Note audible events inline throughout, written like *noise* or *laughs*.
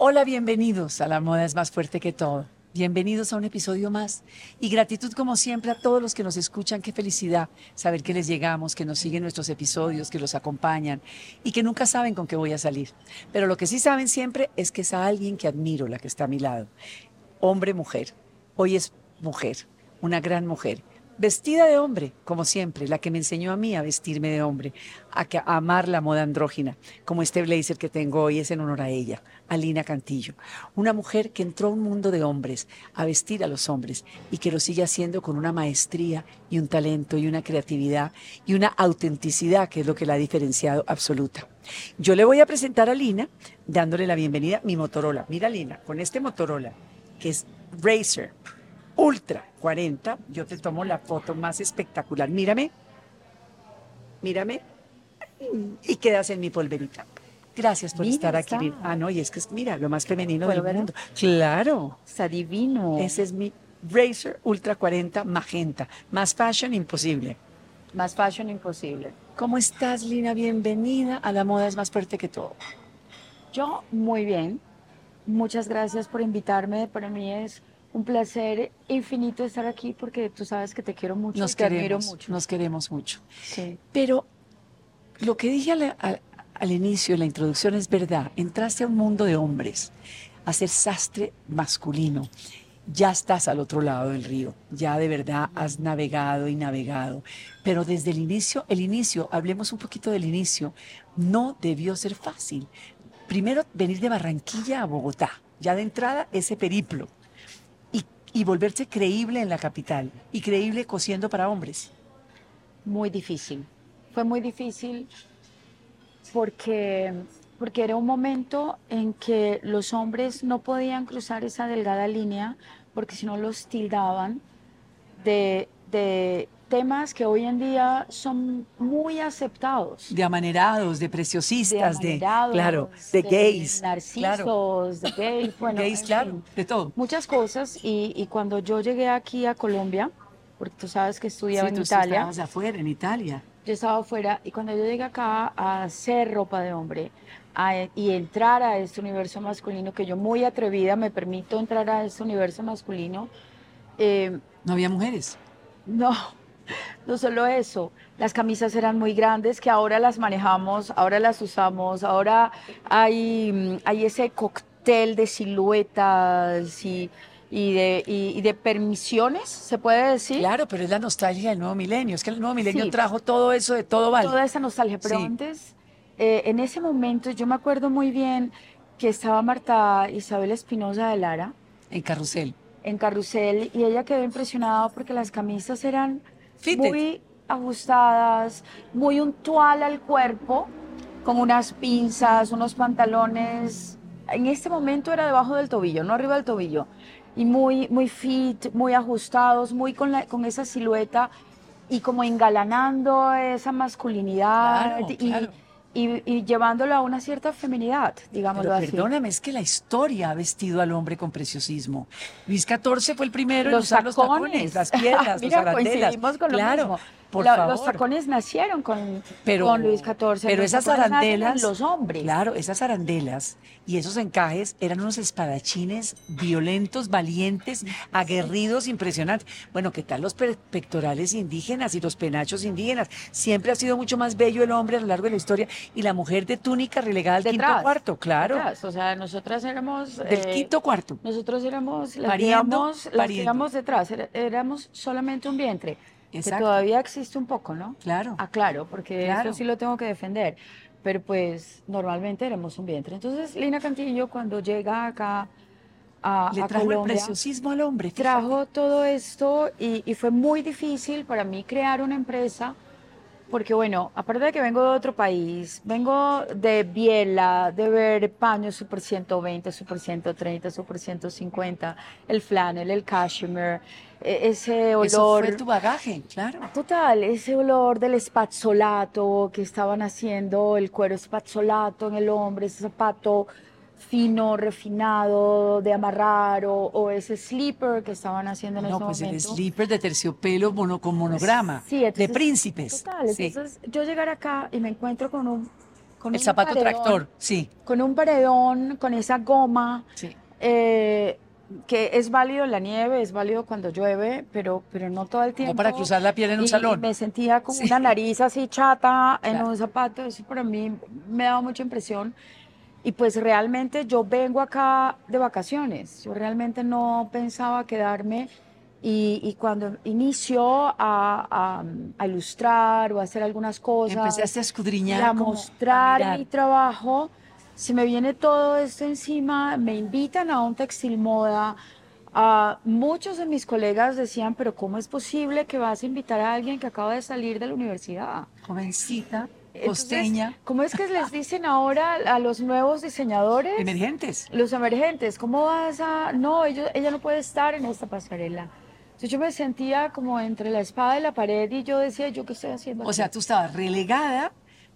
Hola, bienvenidos a La Moda es más fuerte que todo. Bienvenidos a un episodio más y gratitud como siempre a todos los que nos escuchan. Qué felicidad saber que les llegamos, que nos siguen nuestros episodios, que los acompañan y que nunca saben con qué voy a salir. Pero lo que sí saben siempre es que es a alguien que admiro, la que está a mi lado. Hombre, mujer. Hoy es mujer, una gran mujer vestida de hombre, como siempre, la que me enseñó a mí a vestirme de hombre, a, amar la moda andrógina, como este blazer que tengo hoy es en honor a ella, a Lina Cantillo, una mujer que entró a un mundo de hombres, a vestir a los hombres y que lo sigue haciendo con una maestría y un talento y una creatividad y una autenticidad que es lo que la ha diferenciado absoluta. Yo le voy a presentar a Lina dándole la bienvenida a mi Motorola. Mira Lina, con este Motorola que es Racer Ultra 40, yo te tomo la foto más espectacular. Mírame, mírame y quedas en mi polverita. Gracias por estar aquí. Ah, no, y es que es, mira, lo más femenino del mundo. Claro. Está divino. Ese es mi Razer Ultra 40 Magenta. Más fashion imposible. Más fashion imposible. ¿Cómo estás, Lina? Bienvenida a La Moda es más fuerte que todo. Yo muy bien. Muchas gracias por invitarme. Para mí es un placer infinito estar aquí porque tú sabes que te quiero mucho. Nos te queremos mucho. Nos queremos mucho. Sí. Pero lo que dije al, inicio, en la introducción, es verdad. Entraste a un mundo de hombres, a ser sastre masculino. Ya estás al otro lado del río, ya de verdad has navegado y navegado. Pero desde el inicio, el inicio, hablemos un poquito del inicio, no debió ser fácil. Primero, venir de Barranquilla a Bogotá, ya de entrada ese periplo y volverse creíble en la capital y creíble cosiendo para hombres? Muy difícil. Fue muy difícil porque, porque era un momento en que los hombres no podían cruzar esa delgada línea porque si no los tildaban de, de temas que hoy en día son muy aceptados. De amanerados, de preciosistas, de, claro, de, gays. Narcisos, de gays, *laughs* bueno. Gays, claro, de todo. Muchas cosas. Y, y, cuando yo llegué aquí a Colombia, porque tú sabes que estudiaba en Italia. estabas afuera, en Italia. Yo estaba afuera y cuando yo llegué acá a hacer ropa de hombre y entrar a este universo masculino, que yo muy atrevida me permito entrar a este universo masculino. Eh, no había mujeres. No, no solo eso, las camisas eran muy grandes que ahora las manejamos, ahora las usamos, ahora hay, mm, hay ese cóctel de siluetas y, y de, y, de, permisiones, se puede decir. Claro, pero es la nostalgia del nuevo milenio. Es que el nuevo milenio trajo todo eso de todo vale. Toda esa nostalgia. Pero antes, eh, en ese momento, yo me acuerdo muy bien que estaba Marta Isabel Espinosa de Lara. En Carrusel. En Carrusel, y ella quedó impresionada porque las camisas eran muy ajustadas, muy untual al cuerpo, con unas pinzas, unos pantalones. En este momento era debajo del tobillo, no arriba del tobillo. Y muy, muy fit, muy ajustados, muy con, la, con esa silueta y como engalanando esa masculinidad. y, y, llevándolo a una cierta feminidad, digamos así. Perdóname, es que la historia ha vestido al hombre con preciosismo. Luis XIV fue el primero en usar los tacones, las piedras, *laughs* Mira, los arandelas. Con claro, los tacones nacieron con, con Luis XIV. Pero esas arandelas. Los hombres. Claro, esas arandelas y esos encajes eran unos espadachines violentos, valientes, aguerridos, impresionantes. Bueno, ¿qué tal los pectorales indígenas y los penachos indígenas? Siempre ha sido mucho más bello el hombre a lo largo de la historia y la mujer de túnica relegada al quinto cuarto, claro. O sea, nosotras éramos. Del eh, quinto cuarto. Nosotros éramos. Las pariendo, las detrás, éramos solamente un vientre. Que todavía existe un poco, ¿no? Claro. Ah, claro, porque eso sí lo tengo que defender. Pero pues normalmente éramos un vientre. Entonces, Lina Cantillo, cuando llega acá a, Le trajo el preciosismo al hombre. Trajo todo esto y, y fue muy difícil para mí crear una empresa porque bueno, aparte de que vengo de otro país, vengo de Biela, de ver paños Super 120, Super 130, Super 150, el flannel, el cashmere, e, ese olor... Eso fue tu bagaje, claro. Total, ese olor del espazzolato que estaban haciendo, el cuero espazzolato en el hombre, ese zapato fino, refinado, de amarrar, o, ese slipper que estaban haciendo en ese momento. No, pues el slipper de terciopelo con monograma, de príncipes. Total, entonces yo llegar acá y me encuentro con un Con el zapato tractor, sí. Con un paredón, con esa goma. Sí. Eh, que es válido en la nieve, es válido cuando llueve, pero, pero no todo el tiempo. Como para cruzar la piel en un salón. Me sentía como una nariz así chata en un zapato, eso para mí me daba mucha impresión. Y pues realmente yo vengo acá de vacaciones, yo realmente no pensaba quedarme y, cuando inició a, a, ilustrar o a hacer algunas cosas, empezaste a escudriñar, a mostrar mi trabajo, se me viene todo esto encima, me invitan a un textil moda. a muchos de mis colegas decían, pero ¿cómo es posible que vas a invitar a alguien que acaba de salir de la universidad? Jovencita, costeña. ¿Cómo es que les dicen ahora a los nuevos diseñadores? Emergentes. Los emergentes, ¿cómo vas a...? No, ella no puede estar en esta pasarela. Entonces yo me sentía como entre la espada y la pared y yo decía, ¿yo qué estoy haciendo? O sea, tú estabas relegada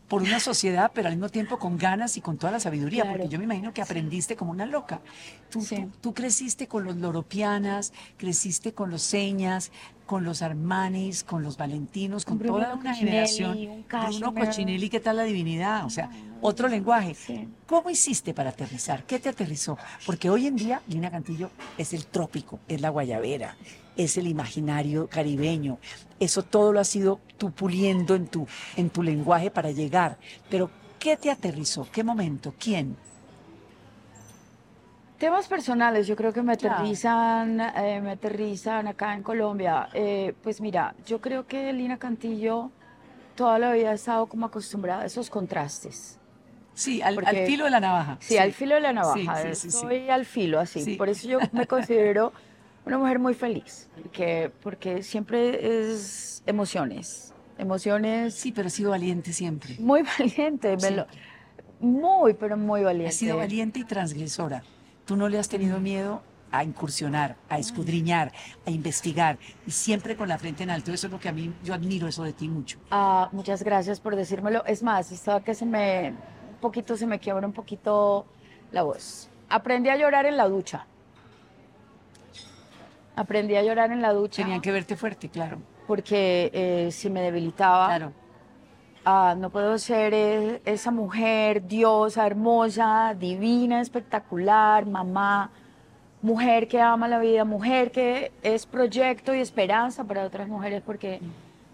por una sociedad, pero al mismo tiempo con ganas y con toda la sabiduría, porque yo me imagino que aprendiste como una loca. Tú, tú, creciste con los loropianas, creciste con los señas, con los Armanis, con los Valentinos, con toda una generación. Un Bruno Cochinelli, ¿qué tal la divinidad? O sea, otro lenguaje. ¿Cómo hiciste para aterrizar? ¿Qué te aterrizó? Porque hoy en día Lina Cantillo es el trópico, es la guayabera, es el imaginario caribeño. Eso todo lo has ido tú puliendo en tu, en tu lenguaje para llegar. Pero, ¿qué te aterrizó? ¿Qué momento? ¿Quién? Temas personales, yo creo que me aterrizan, eh, me aterrizan acá en Colombia. Eh, pues mira, yo creo que Lina Cantillo toda la vida ha estado como acostumbrada a esos contrastes. Sí, al, filo de la navaja. Sí, al filo de la navaja. Sí, Estoy al filo, así. Por eso yo me considero una mujer muy feliz, que, porque siempre es emociones, emociones. Sí, pero ha sido valiente siempre. Muy *laughs* valiente, muy, pero muy valiente. Ha sido valiente y transgresora. Tú no le has tenido miedo a incursionar, a escudriñar, a investigar y siempre con la frente en alto. Eso es lo que a mí, yo admiro eso de ti mucho. Ah, muchas gracias por decírmelo. Es más, estaba que se me, un poquito, se me quiebra un poquito la voz. Aprendí a llorar en la ducha. Aprendí a llorar en la ducha. Tenían que verte fuerte, claro. Porque eh, si me debilitaba, claro. Ah, no puedo ser e, esa mujer diosa, hermosa, divina, espectacular, mamá, mujer que ama la vida, mujer que es proyecto y esperanza para otras mujeres, porque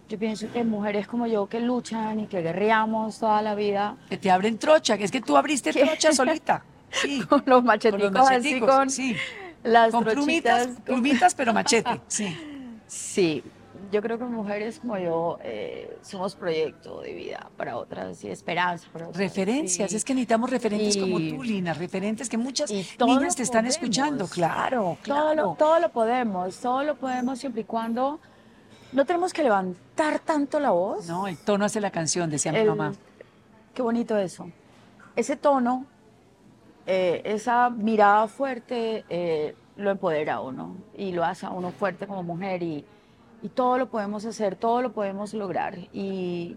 yo pienso que mujeres como yo que luchan y que guerreamos toda la vida. Que te abren trocha, que es que tú abriste trocha solita. Sí. *laughs* con los macheticos, con así, con, sí las Con plumitas, plumitas, pero machete, sí. *laughs* Sí, yo creo que mujeres como yo eh, somos proyecto de vida para otras y esperanza para otras. Referencias, es que necesitamos referentes como tú, Lina, referentes que muchas niñas te están escuchando, claro, claro. Todo lo, todo lo podemos, todo lo podemos siempre y cuando no tenemos que levantar tanto la voz. No, el tono hace la canción, decía mi mamá. Qué bonito eso. Ese tono eh, esa mirada fuerte eh, lo empodera a uno y lo hace a uno fuerte como mujer y, y todo lo podemos hacer, todo lo podemos lograr. Y,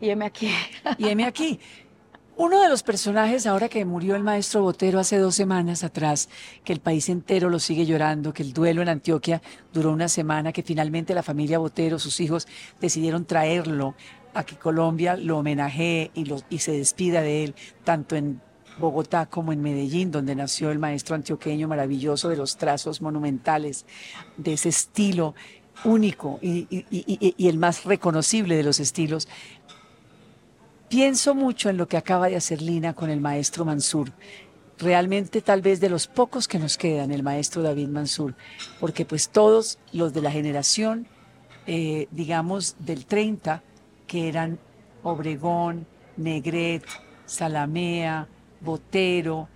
y heme aquí. Y heme aquí. Uno de los personajes, ahora que murió el maestro Botero hace dos semanas atrás, que el país entero lo sigue llorando, que el duelo en Antioquia duró una semana, que finalmente la familia Botero, sus hijos, decidieron traerlo a que Colombia lo homenajee y, y se despida de él, tanto en Bogotá como en Medellín, donde nació el maestro antioqueño maravilloso de los trazos monumentales, de ese estilo único y, el más reconocible de los estilos. Pienso mucho en lo que acaba de hacer Lina con el maestro Mansur. Realmente tal vez de los pocos que nos quedan, el maestro David Mansur, porque pues todos los de la generación, eh, digamos, del 30, que eran Obregón, Negret, Salamea, Botero,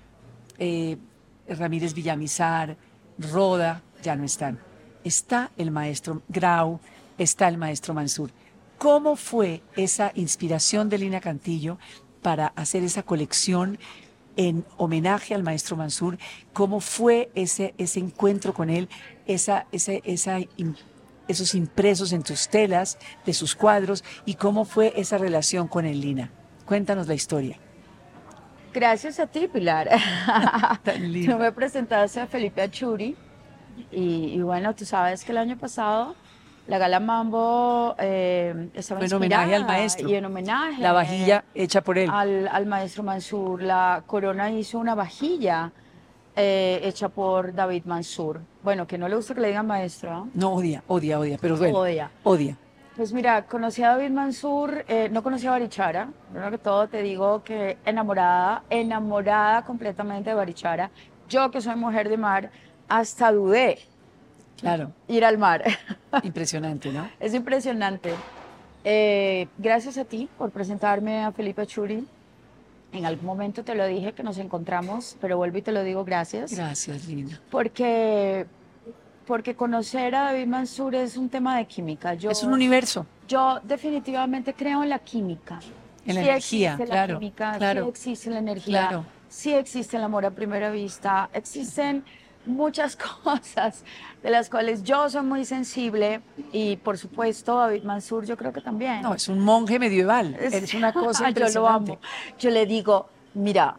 eh, Ramírez Villamizar, Roda, ya no están. Está el maestro Grau, está el maestro Mansur. ¿Cómo fue esa inspiración de Lina Cantillo para hacer esa colección en homenaje al maestro Mansur? ¿Cómo fue ese, ese encuentro con él, esos impresos en tus telas de sus cuadros y cómo fue esa relación con el Lina? Cuéntanos la historia. Gracias a ti, Pilar. *laughs* Tú me presentaste a Felipe Achuri y, bueno, tú sabes que el año pasado La gala Mambo eh, estaba en homenaje al maestro. Y en homenaje. La vajilla hecha por él. Al, al maestro Mansur. La corona hizo una vajilla eh, hecha por David Mansur. Bueno, que no le gusta que le digan maestro. ¿ah? No, odia, odia, odia, pero bueno. Odia. Odia. Pues mira, conocí a David Mansur, eh, no conocí a Barichara, primero que todo te digo que enamorada, enamorada completamente de Barichara. Yo que soy mujer de mar, hasta dudé. Claro. Ir al mar. *laughs* Impresionante, ¿no? Es impresionante. Eh, gracias a ti por presentarme a Felipe Churi. En algún momento te lo dije que nos encontramos, pero vuelvo y te lo digo gracias. Gracias, Lina. Porque, porque conocer a David Mansur es un tema de química. Yo, es un universo. Yo definitivamente creo en la química. En la energía, claro. La química, claro. Sí existe la energía. Claro. Sí existe el amor a primera vista. Existen muchas *laughs* cosas de las cuales yo soy muy sensible y por supuesto David Mansur yo creo que también. No, es un monje medieval, es, una *laughs* cosa impresionante. Yo lo amo. Yo le digo, mira,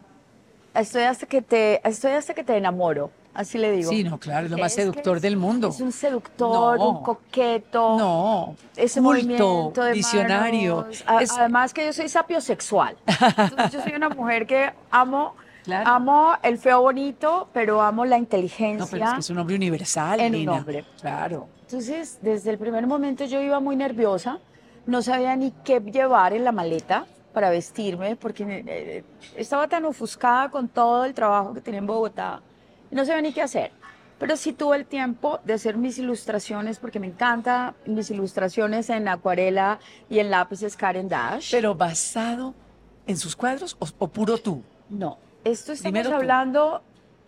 estoy hasta que te, estoy hasta que te enamoro. Así le digo. Sí, no, claro, es lo más seductor del mundo. Es un seductor, un coqueto. No, es movimiento de visionario. Además que yo soy sapiosexual. Entonces yo soy una mujer que amo Amo el feo bonito, pero amo la inteligencia. No, pero es que es un hombre universal, en un hombre. Claro. Entonces, desde el primer momento yo iba muy nerviosa, no sabía ni qué llevar en la maleta para vestirme, porque eh, estaba tan ofuscada con todo el trabajo que tenía en Bogotá, no sabía ni qué hacer. Pero sí tuve el tiempo de hacer mis ilustraciones, porque me encanta mis ilustraciones en acuarela y en lápices Karen Dash. ¿Pero basado en sus cuadros o puro tú? No, esto estamos hablando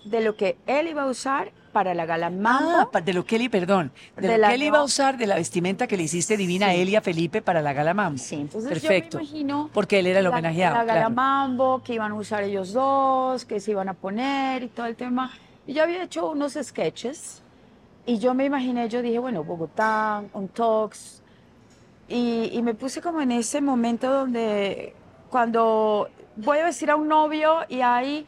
de lo que él iba a usar para la gala Mambo. Ah, de lo que él, perdón, de, lo que él iba a usar de la vestimenta que le hiciste divina a él y a Felipe para la gala Mambo. Sí, entonces Perfecto. yo me imagino porque él era el homenajeado. La, gala Mambo, que iban a usar ellos dos, que se iban a poner y todo el tema. Y yo había hecho unos sketches y yo me imaginé, yo dije, bueno, Bogotá, un talks. Y, y me puse como en ese momento donde cuando voy a vestir a un novio y hay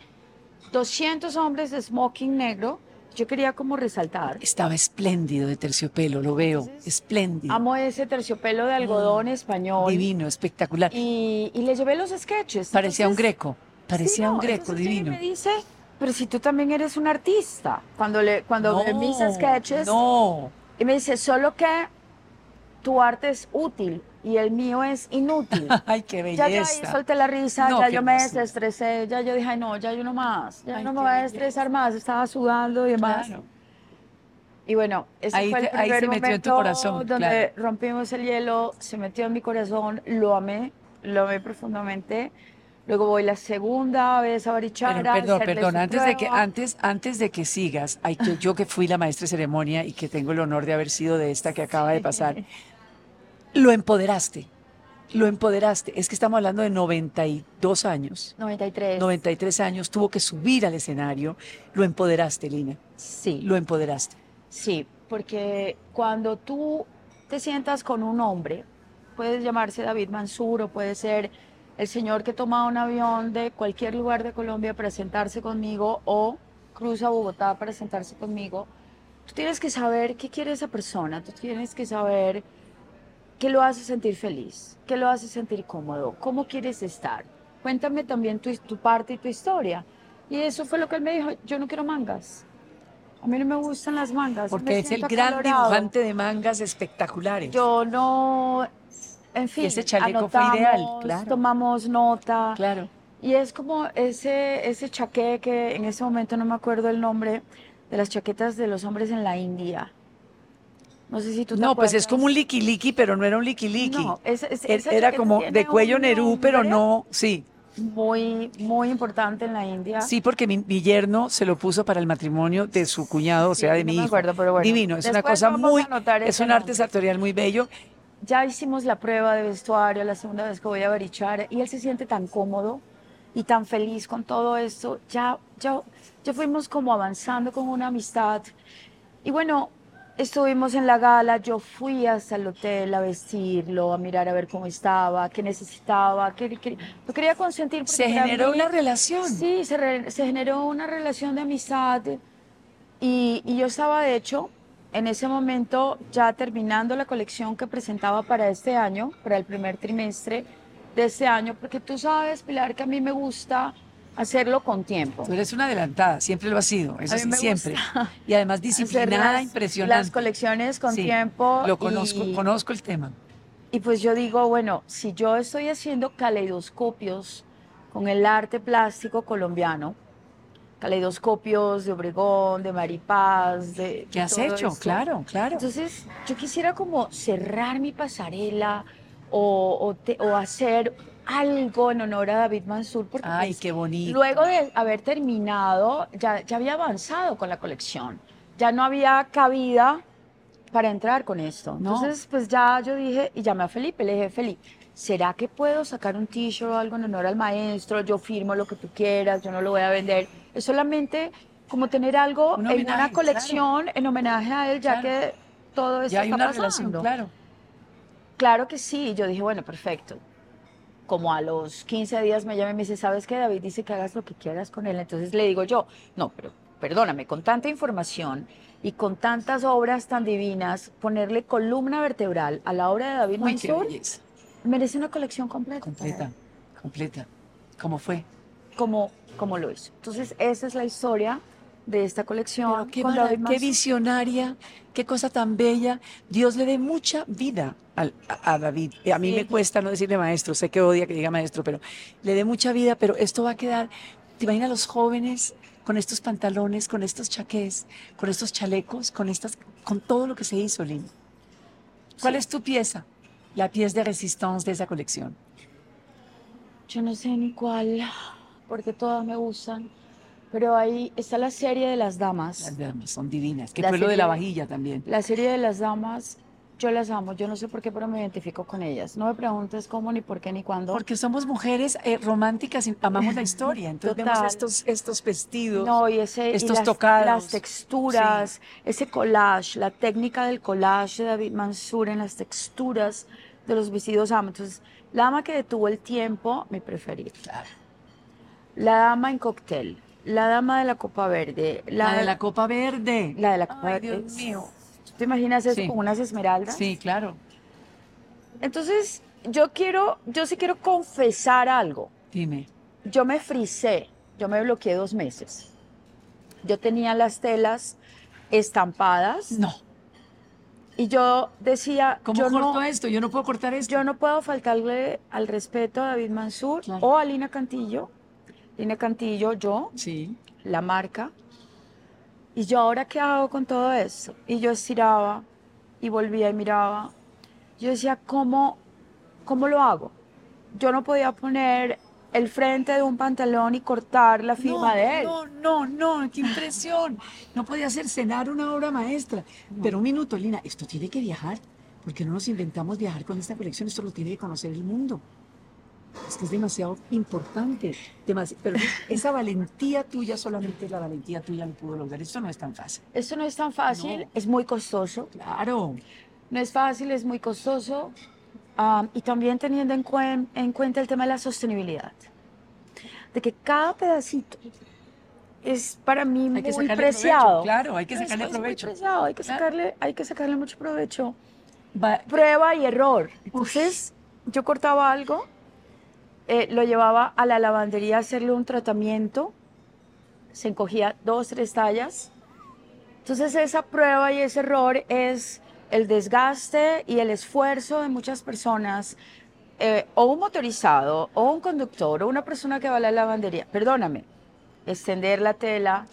200 hombres de smoking negro. Yo quería como resaltar. Estaba espléndido de terciopelo, lo veo, espléndido. Amo ese terciopelo de algodón mm, español. Divino, espectacular. Y, le llevé los sketches. Parecía un greco, parecía un greco divino. me dice, pero si tú también eres un artista. Cuando, le, cuando ve mis sketches. No. Y me dice, solo que tu arte es útil y el mío es inútil. *laughs* Ay, qué belleza. Ya ahí solté la risa, ya yo me desestresé, ya yo dije, Ay, no, ya yo no más, ya no me voy a estresar más, estaba sudando y demás. Y bueno, ese fue el primer ahí se metió en tu corazón, donde rompimos el hielo, se metió en mi corazón, lo amé, lo amé profundamente. Luego voy la segunda vez a Barichara. perdón, perdón, antes de, que, antes, antes de que sigas, hay que, yo que fui la maestra de ceremonia y que tengo el honor de haber sido de esta que acaba de pasar, lo empoderaste. Lo empoderaste. Es que estamos hablando de 92 años. 93. 93 años. Tuvo que subir al escenario. Lo empoderaste, Lina. Sí. Lo empoderaste. Sí, porque cuando tú te sientas con un hombre, puede llamarse David Mansur o puede ser el señor que toma un avión de cualquier lugar de Colombia para sentarse conmigo o cruza Bogotá para sentarse conmigo, tú tienes que saber qué quiere esa persona, tú tienes que saber ¿Qué lo hace sentir feliz? ¿Qué lo hace sentir cómodo? ¿Cómo quieres estar? Cuéntame también tu, tu parte y tu historia. Y eso fue lo que él me dijo, yo no quiero mangas. A mí no me gustan las mangas. Porque es el gran dibujante de mangas espectaculares. Yo no, en fin, ese chaleco fue ideal, claro. tomamos nota. Claro. Y es como ese, ese chaqué que en ese momento no me acuerdo el nombre de las chaquetas de los hombres en la India. No sé si tú te No, pues es como un liqui pero no era un liqui No, es, era como de cuello Nerú, pero no, sí. Muy, muy importante en la India. Sí, porque mi, yerno se lo puso para el matrimonio de su cuñado, o sea, de mi hijo. Acuerdo, pero bueno. Divino, es una cosa muy, es un arte sartorial muy bello. Ya hicimos la prueba de vestuario la segunda vez que voy a Barichara y él se siente tan cómodo y tan feliz con todo esto. Ya, ya, ya fuimos como avanzando con una amistad. Y bueno, Estuvimos en la gala, yo fui hasta el hotel a vestirlo, a mirar a ver cómo estaba, qué necesitaba, qué, lo quería consentir. Se generó una relación. Sí, se, se, generó una relación de amistad y, y, yo estaba de hecho en ese momento, ya terminando la colección que presentaba para este año, para el primer trimestre de este año, porque tú sabes, Pilar, que a mí me gusta hacerlo con tiempo. Tú eres una adelantada, siempre lo has sido, eso sí, siempre. Y además *laughs* disciplinada, impresionante. Las colecciones con tiempo. Lo conozco, conozco el tema. Y pues yo digo, bueno, si yo estoy haciendo caleidoscopios con el arte plástico colombiano, caleidoscopios de Obregón, de Maripaz, de... ¿Qué has hecho? Claro, claro. Entonces, yo quisiera como cerrar mi pasarela o, o, hacer algo en honor a David Mansur. Porque Ay, pues, qué bonito. Luego de haber terminado, ya, ya había avanzado con la colección. Ya no había cabida para entrar con esto. Entonces, pues ya yo dije, y llamé a Felipe, le dije, Felipe, ¿será que puedo sacar un t-shirt o algo en honor al maestro? Yo firmo lo que tú quieras, yo no lo voy a vender. Es solamente como tener algo en una colección en homenaje a él, ya que todo esto ya hay una Relación, claro. Claro que sí. Yo dije, bueno, perfecto. Como a los 15 días me llama y me dice, ¿sabes qué? David dice que hagas lo que quieras con él. Entonces le digo yo, no, pero perdóname, con tanta información y con tantas obras tan divinas, ponerle columna vertebral a la obra de David Mansur merece una colección completa. Completa, completa. ¿Cómo fue? Como, como lo hizo. Entonces, esa es la historia de esta colección. qué, qué, visionaria, qué cosa tan bella. Dios le dé mucha vida a, David. A mí me cuesta no decirle maestro, sé que odia que diga maestro, pero le dé mucha vida, pero esto va a quedar, ¿te imaginas los jóvenes con estos pantalones, con estos chaqués, con estos chalecos, con estas, con todo lo que se hizo, Lynn. ¿Cuál es tu pieza? La pieza de resistencia de esa colección. Yo no sé ni cuál, porque todas me gustan. Pero ahí está la serie de las damas. Las damas son divinas. Que fue lo de la vajilla también. La serie de las damas yo las amo, yo no sé por qué, pero me identifico con ellas. No me preguntes cómo, ni por qué, ni cuándo. Porque somos mujeres eh, románticas y amamos la historia. Entonces vemos estos, estos vestidos, no, y ese, estos las, tocados. Las texturas, ese collage, la técnica del collage de David Mansur en las texturas de los vestidos amo. Entonces, la dama que detuvo el tiempo, mi preferida. La dama en cóctel, la dama de la copa verde. La, de la copa verde. La de la copa verde. Dios mío ¿Te imaginas eso con unas esmeraldas? Sí, claro. Entonces, yo quiero, yo sí quiero confesar algo. Dime. Yo me frisé, yo me bloqueé dos meses. Yo tenía las telas estampadas. No. Y yo decía, ¿cómo yo corto esto? Yo no puedo cortar esto. Yo no puedo faltarle al respeto a David Mansur o a Lina Cantillo. Lina Cantillo, yo, sí. la marca. ¿y yo ahora qué hago con todo eso? Y yo estiraba y volvía y miraba. Yo decía, ¿cómo, cómo lo hago? Yo no podía poner el frente de un pantalón y cortar la firma de él. No, no, no, qué impresión. No podía hacer cenar una obra maestra. Pero un minuto, Lina, esto tiene que viajar. porque no nos inventamos viajar con esta colección? Esto lo tiene que conocer el mundo. Es que es demasiado importante. pero esa valentía tuya, solamente la valentía tuya lo pudo lograr. Esto no es tan fácil. Esto no es tan fácil, es muy costoso. Claro. No es fácil, es muy costoso. y también teniendo en, en, cuenta el tema de la sostenibilidad. De que cada pedacito es para mí muy preciado. claro, hay que sacarle provecho. hay que sacarle, hay que sacarle mucho provecho. Prueba y error. Entonces, yo cortaba algo eh, lo llevaba a la lavandería a hacerle un tratamiento, se encogía dos, tres tallas. Entonces esa prueba y ese error es el desgaste y el esfuerzo de muchas personas, eh, o un motorizado, o un conductor, o una persona que va a la lavandería. Perdóname, extender la tela,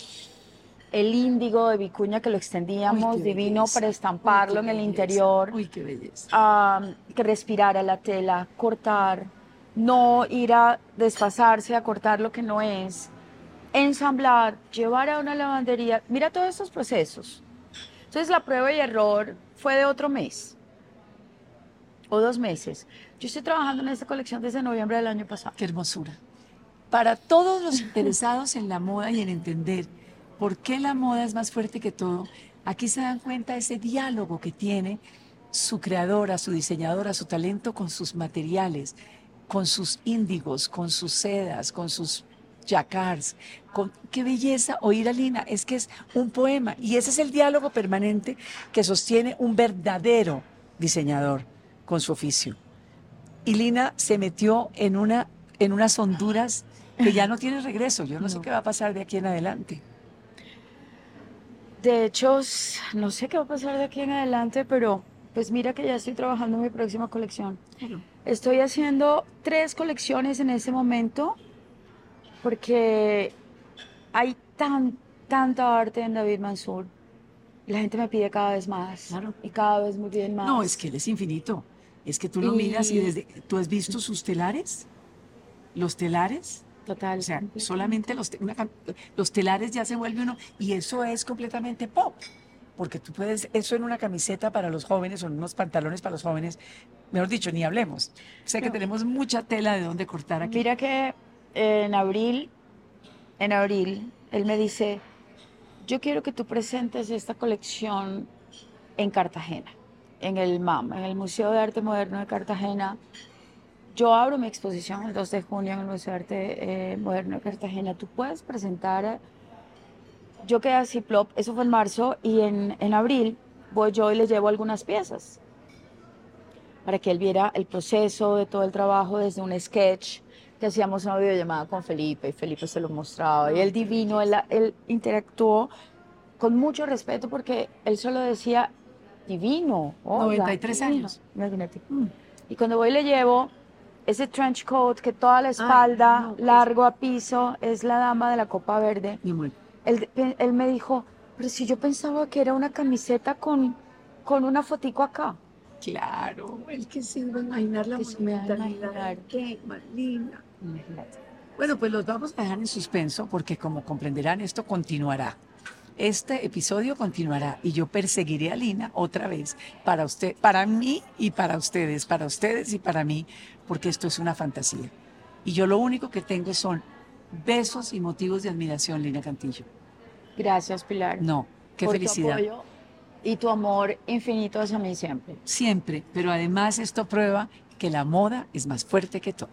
el índigo de vicuña que lo extendíamos divino para estamparlo en el interior. Uy, qué belleza. que respirara la tela, cortar, no ir a desfasarse, a cortar lo que no es, ensamblar, llevar a una lavandería. Mira todos estos procesos. Entonces la prueba y error fue de otro mes o dos meses. Yo estoy trabajando en esta colección desde noviembre del año pasado. Qué hermosura. Para todos los interesados en la moda y en entender por qué la moda es más fuerte que todo, aquí se dan cuenta ese diálogo que tiene su creadora, su diseñadora, su talento con sus materiales, con sus índigos, con sus sedas, con sus jacquards. Con, qué belleza oír a Lina, es que es un poema y ese es el diálogo permanente que sostiene un verdadero diseñador con su oficio. Y Lina se metió en, una, en unas honduras que ya no tiene regreso. Yo no, sé qué va a pasar de aquí en adelante. De hecho, no sé qué va a pasar de aquí en adelante, pero pues mira que ya estoy trabajando en mi próxima colección. Estoy haciendo tres colecciones en este momento porque hay tan, tanta arte en David Mansur. La gente me pide cada vez más. Y cada vez me piden más. No, es que él es infinito. Es que tú lo miras y desde... ¿Tú has visto sus telares? ¿Los telares? Total. O sea, solamente los, los telares ya se vuelve uno. Y eso es completamente pop porque tú puedes, eso en una camiseta para los jóvenes o en unos pantalones para los jóvenes, mejor dicho, ni hablemos. O sea que tenemos mucha tela de dónde cortar aquí. Mira que en abril, en abril, él me dice, yo quiero que tú presentes esta colección en Cartagena, en el MAM, en el Museo de Arte Moderno de Cartagena. Yo abro mi exposición el 2 de junio en el Museo de Arte eh, Moderno de Cartagena. Tú puedes presentar yo quedé así, plop, eso fue en marzo, y en, en abril voy yo y le llevo algunas piezas para que él viera el proceso de todo el trabajo desde un sketch que hacíamos una videollamada con Felipe y Felipe se lo mostraba y él divino, él, él interactuó con mucho respeto porque él solo decía divino. 93 años. Imagínate. Mm. Y cuando voy le llevo ese trench coat que toda la espalda, largo a piso, es la dama de la Copa Verde. Él, me dijo, pero si yo pensaba que era una camiseta con, con una fotico acá. Claro, el que se iba a imaginar la monumentalidad. Qué linda. Bueno, pues los vamos a dejar en suspenso porque como comprenderán esto continuará. Este episodio continuará y yo perseguiré a Lina otra vez para usted, para mí y para ustedes, para ustedes y para mí, porque esto es una fantasía. Y yo lo único que tengo son besos y motivos de admiración, Lina Cantillo. Gracias, Pilar. No, qué felicidad. y tu amor infinito hacia mí siempre. Siempre, pero además esto prueba que la moda es más fuerte que todo.